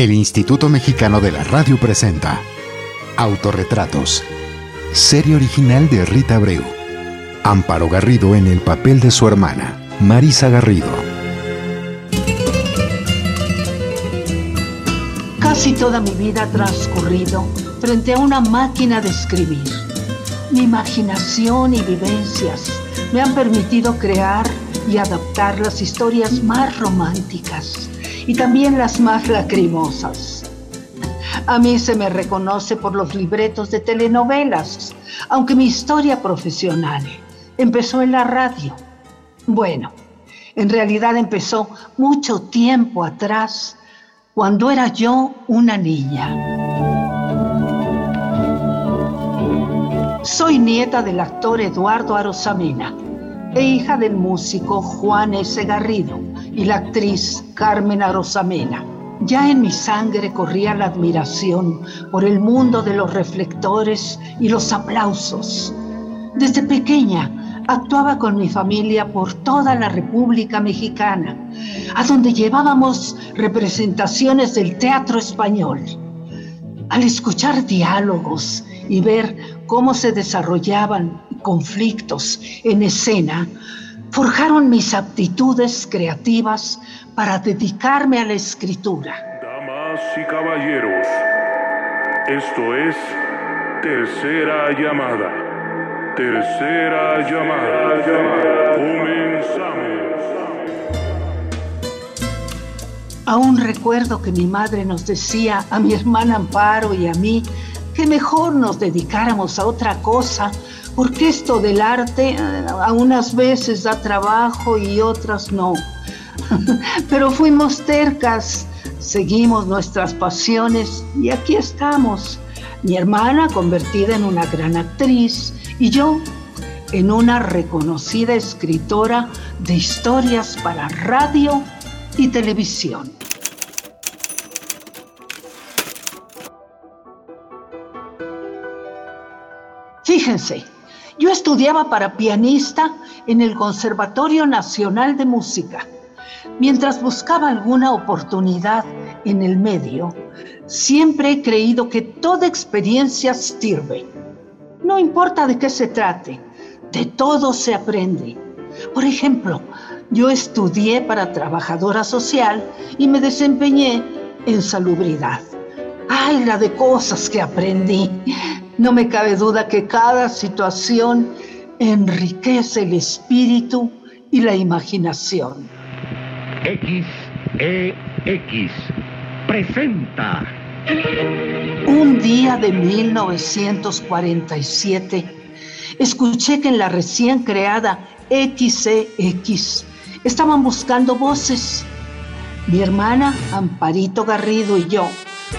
El Instituto Mexicano de la Radio presenta Autorretratos. Serie original de Rita Abreu. Amparo Garrido en el papel de su hermana, Marisa Garrido. Casi toda mi vida ha transcurrido frente a una máquina de escribir. Mi imaginación y vivencias me han permitido crear y adaptar las historias más románticas y también las más lacrimosas. A mí se me reconoce por los libretos de telenovelas, aunque mi historia profesional empezó en la radio. Bueno, en realidad empezó mucho tiempo atrás, cuando era yo una niña. Soy nieta del actor Eduardo Arosamena e hija del músico Juan S. Garrido y la actriz Carmen Arosamena. Ya en mi sangre corría la admiración por el mundo de los reflectores y los aplausos. Desde pequeña actuaba con mi familia por toda la República Mexicana, a donde llevábamos representaciones del teatro español. Al escuchar diálogos y ver cómo se desarrollaban conflictos en escena, forjaron mis aptitudes creativas para dedicarme a la escritura. Damas y caballeros, esto es Tercera Llamada. Tercera Llamada. Comenzamos. Aún recuerdo que mi madre nos decía a mi hermana Amparo y a mí que mejor nos dedicáramos a otra cosa, porque esto del arte eh, a unas veces da trabajo y otras no. Pero fuimos tercas, seguimos nuestras pasiones y aquí estamos. Mi hermana convertida en una gran actriz y yo en una reconocida escritora de historias para radio y televisión. Fíjense, yo estudiaba para pianista en el Conservatorio Nacional de Música. Mientras buscaba alguna oportunidad en el medio, siempre he creído que toda experiencia sirve. No importa de qué se trate, de todo se aprende. Por ejemplo, yo estudié para trabajadora social y me desempeñé en salubridad. ¡Ay, la de cosas que aprendí! No me cabe duda que cada situación enriquece el espíritu y la imaginación. XEX presenta. Un día de 1947, escuché que en la recién creada XEX estaban buscando voces. Mi hermana Amparito Garrido y yo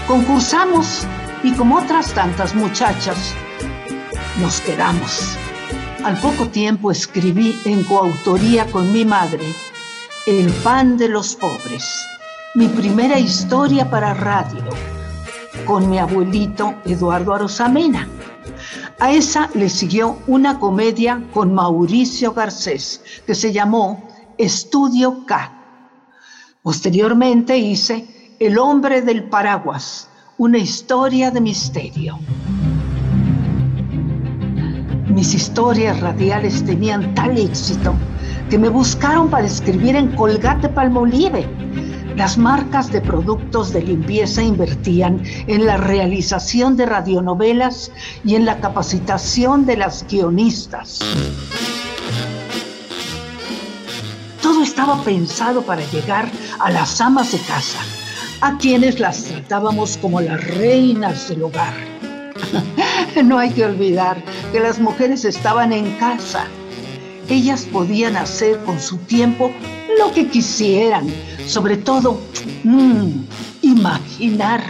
concursamos y como otras tantas muchachas, nos quedamos. Al poco tiempo escribí en coautoría con mi madre El pan de los pobres, mi primera historia para radio, con mi abuelito Eduardo Arosamena. A esa le siguió una comedia con Mauricio Garcés que se llamó Estudio K. Posteriormente hice El hombre del paraguas, una historia de misterio. Mis historias radiales tenían tal éxito que me buscaron para escribir en Colgate Palmolive. Las marcas de productos de limpieza invertían en la realización de radionovelas y en la capacitación de las guionistas. Todo estaba pensado para llegar a las amas de casa a quienes las tratábamos como las reinas del hogar. no hay que olvidar que las mujeres estaban en casa. Ellas podían hacer con su tiempo lo que quisieran, sobre todo mmm, imaginar.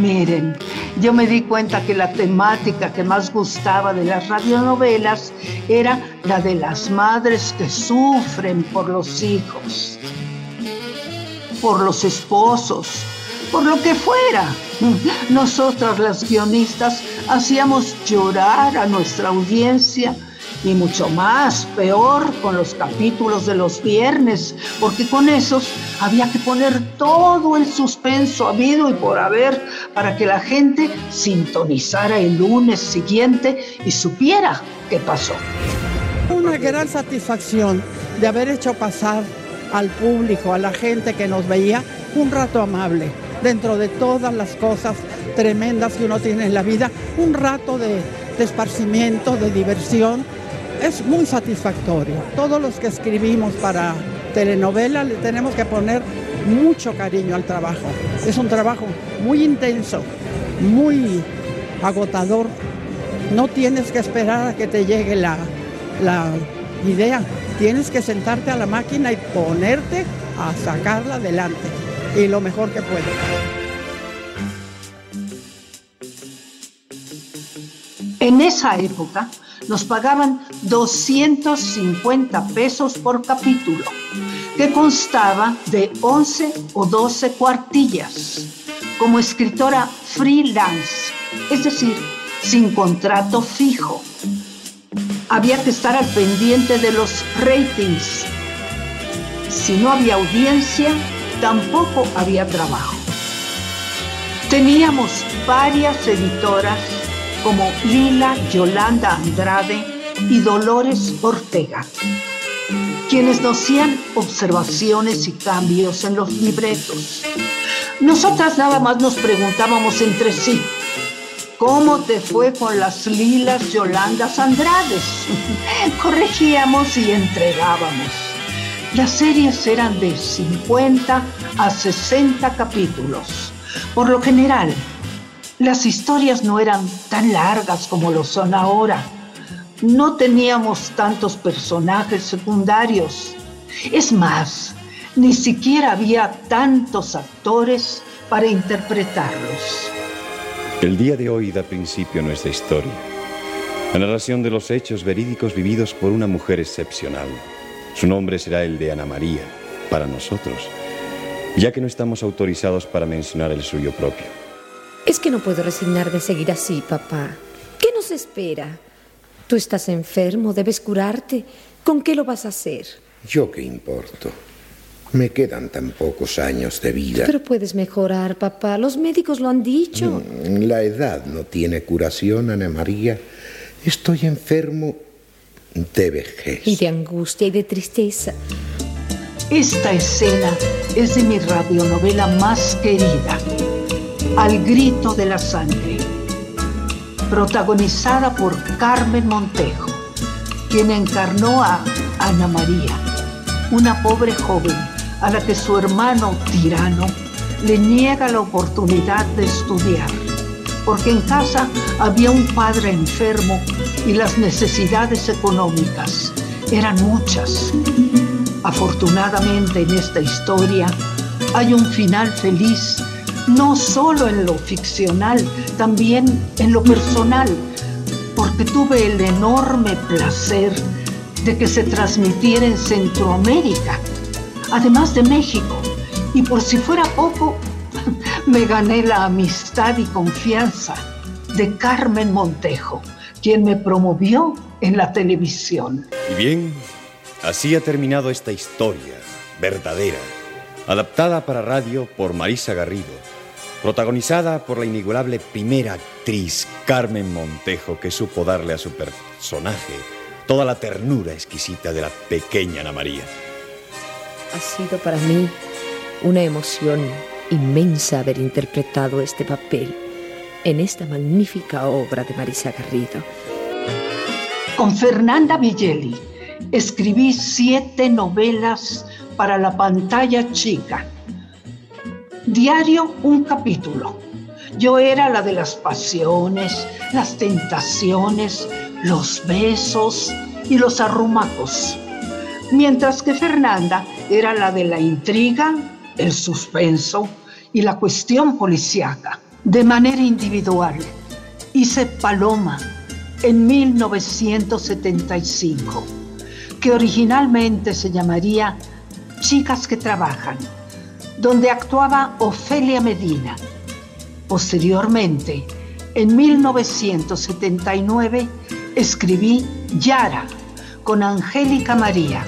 Miren, yo me di cuenta que la temática que más gustaba de las radionovelas era la de las madres que sufren por los hijos por los esposos, por lo que fuera. Nosotras las guionistas hacíamos llorar a nuestra audiencia y mucho más peor con los capítulos de los viernes, porque con esos había que poner todo el suspenso habido y por haber para que la gente sintonizara el lunes siguiente y supiera qué pasó. Una gran satisfacción de haber hecho pasar al público, a la gente que nos veía, un rato amable, dentro de todas las cosas tremendas que uno tiene en la vida, un rato de, esparcimiento, de diversión, es muy satisfactorio. Todos los que escribimos para telenovela le tenemos que poner mucho cariño al trabajo. Es un trabajo muy intenso, muy agotador. No tienes que esperar a que te llegue la, la idea. Tienes que sentarte a la máquina y ponerte a sacarla adelante. Y lo mejor que puedes. En esa época nos pagaban 250 pesos por capítulo, que constaba de 11 o 12 cuartillas, como escritora freelance, es decir, sin contrato fijo. Había que estar al pendiente de los ratings. Si no había audiencia, tampoco había trabajo. Teníamos varias editoras como Lila Yolanda Andrade y Dolores Ortega, quienes nos hacían observaciones y cambios en los libretos. Nosotras nada más nos preguntábamos entre sí, ¿cómo te fue con las Lilas Yolandas Andrades? Corregíamos y entregábamos. Las series eran de 50 a 60 capítulos. Por lo general, las historias no eran tan largas como lo son ahora. No teníamos tantos personajes secundarios. Es más, ni siquiera había tantos actores para interpretarlos. El día de hoy da principio a nuestra historia. La narración de los hechos verídicos vividos por una mujer excepcional. Su nombre será el de Ana María, para nosotros, ya que no estamos autorizados para mencionar el suyo propio. Es que no puedo resignar de seguir así, papá. ¿Qué nos espera? Tú estás enfermo, debes curarte. ¿Con qué lo vas a hacer? ¿Yo qué importo? Me quedan tan pocos años de vida. Pero puedes mejorar, papá. Los médicos lo han dicho. Mm, la edad no tiene curación, Ana María. Estoy enfermo de vejez. Y de angustia y de tristeza. Esta escena es de mi radionovela más querida. Al grito de la sangre, protagonizada por Carmen Montejo, quien encarnó a Ana María, una pobre joven a la que su hermano tirano le niega la oportunidad de estudiar, porque en casa había un padre enfermo y las necesidades económicas eran muchas. Afortunadamente en esta historia hay un final feliz no solo en lo ficcional, también en lo personal, porque tuve el enorme placer de que se transmitiera en Centroamérica, además de México. Y por si fuera poco, me gané la amistad y confianza de Carmen Montejo, quien me promovió en la televisión. Y bien, así ha terminado esta historia verdadera, adaptada para radio por Marisa Garrido protagonizada por la inigualable primera actriz Carmen Montejo, que supo darle a su personaje toda la ternura exquisita de la pequeña Ana María. Ha sido para mí una emoción inmensa haber interpretado este papel en esta magnífica obra de Marisa Garrido. Con Fernanda Villeli escribí siete novelas para la pantalla chica Diario un capítulo. Yo era la de las pasiones, las tentaciones, los besos y los arrumacos. Mientras que Fernanda era la de la intriga, el suspenso y la cuestión policíaca. De manera individual, hice Paloma en 1975, que originalmente se llamaría Chicas que Trabajan donde actuaba Ofelia Medina. Posteriormente, en 1979, escribí Yara, con Angélica María,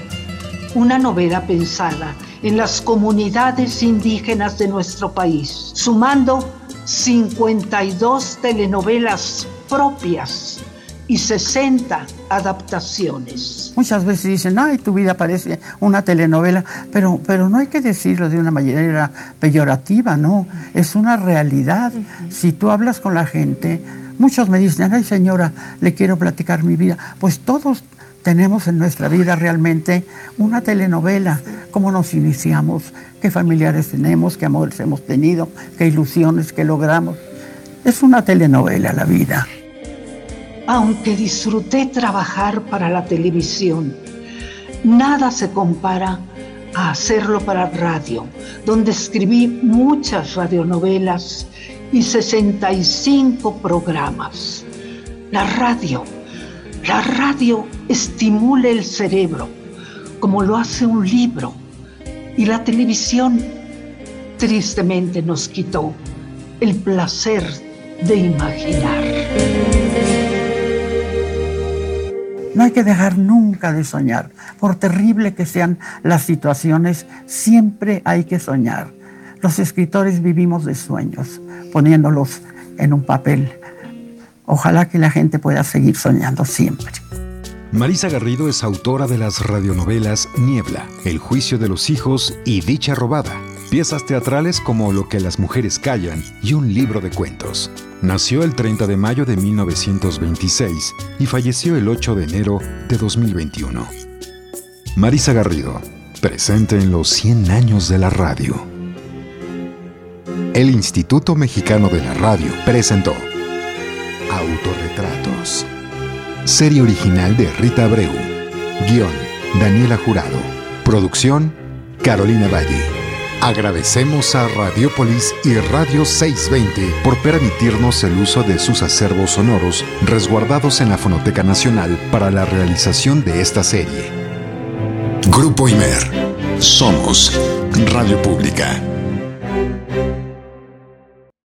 una novela pensada en las comunidades indígenas de nuestro país, sumando 52 telenovelas propias y 60 adaptaciones. Muchas veces dicen, ay, tu vida parece una telenovela, pero, pero no hay que decirlo de una manera peyorativa, no, es una realidad. Si tú hablas con la gente, muchos me dicen, ay señora, le quiero platicar mi vida, pues todos tenemos en nuestra vida realmente una telenovela, cómo nos iniciamos, qué familiares tenemos, qué amores hemos tenido, qué ilusiones que logramos. Es una telenovela la vida. Aunque disfruté trabajar para la televisión, nada se compara a hacerlo para radio, donde escribí muchas radionovelas y 65 programas. La radio la radio estimula el cerebro, como lo hace un libro, y la televisión tristemente nos quitó el placer de imaginar. No hay que dejar nunca de soñar. Por terrible que sean las situaciones, siempre hay que soñar. Los escritores vivimos de sueños, poniéndolos en un papel Ojalá que la gente pueda seguir soñando siempre. Marisa Garrido es autora de las radionovelas Niebla, El juicio de los hijos y Dicha robada, piezas teatrales como Lo que las mujeres callan y un libro de cuentos. Nació el 30 de mayo de 1926 y falleció el 8 de enero de 2021. Marisa Garrido, presente en los 100 años de la radio. El Instituto Mexicano de la Radio presentó Autorretratos. Serie original de Rita Abreu. Guión, Daniela Jurado. Producción, Carolina Valle. Agradecemos a Radiopolis y Radio 620 por permitirnos el uso de sus acervos sonoros resguardados en la Fonoteca Nacional para la realización de esta serie. Grupo Imer. Somos Radio Pública.